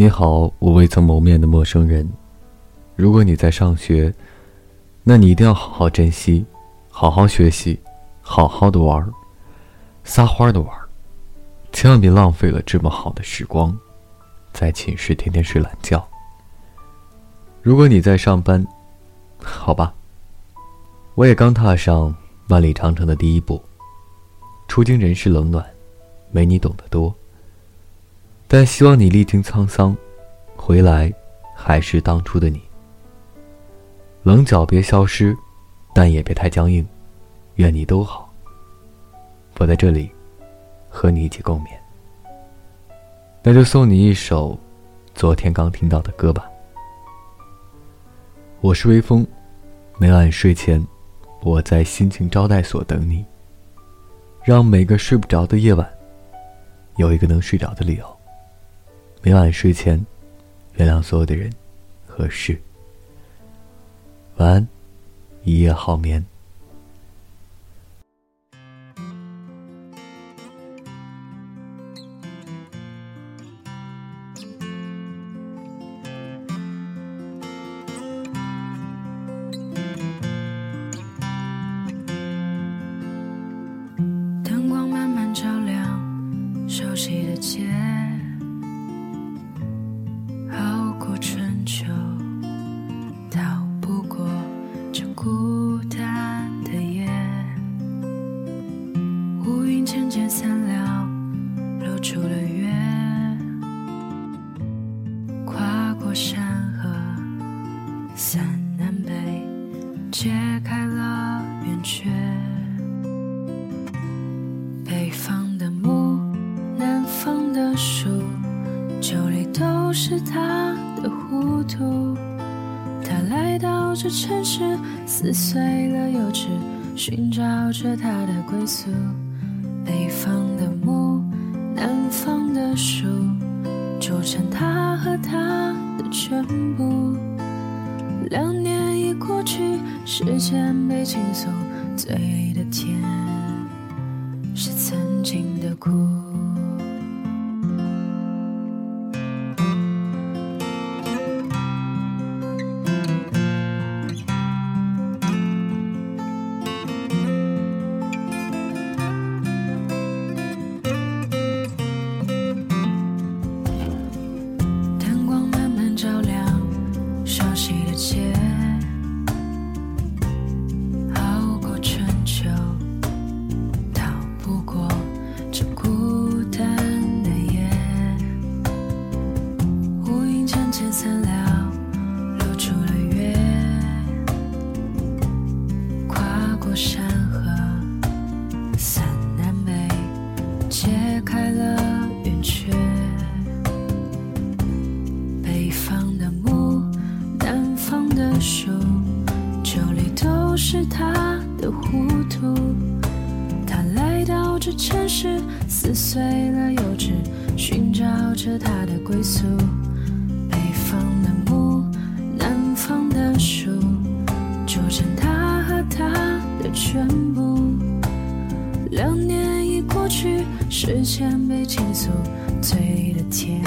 你好，我未曾谋面的陌生人。如果你在上学，那你一定要好好珍惜，好好学习，好好的玩，撒欢的玩，千万别浪费了这么好的时光，在寝室天天睡懒觉。如果你在上班，好吧，我也刚踏上万里长城的第一步，初经人世冷暖，没你懂得多。但希望你历经沧桑，回来还是当初的你。棱角别消失，但也别太僵硬。愿你都好。我在这里，和你一起共勉。那就送你一首昨天刚听到的歌吧。我是微风，每晚睡前，我在心情招待所等你。让每个睡不着的夜晚，有一个能睡着的理由。每晚睡前，原谅所有的人和事。晚安，一夜好眠。山南北，揭开了圆缺。北方的木，南方的树，酒里都是他的糊涂。他来到这城市，撕碎了幼稚，寻找着他的归宿。北方的木，南方的树，组成他和他的全部。两年已过去，时间被倾诉，嘴里的甜是曾经的苦。是他的糊涂，他来到这城市，撕碎了幼稚，寻找着他的归宿。北方的木，南方的树，组成他和他的全部。两年已过去，时间被倾诉，嘴里的甜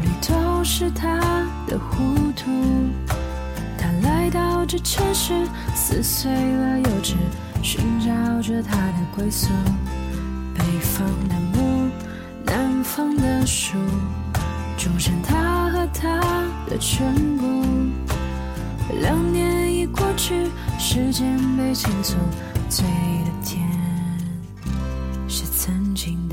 里都是他的糊涂。他来到这城市，撕碎了幼稚，寻找着他的归宿。北方的木，南方的树，组成他和他的全部。两年已过去，时间被倾诉，嘴里的甜是曾经的。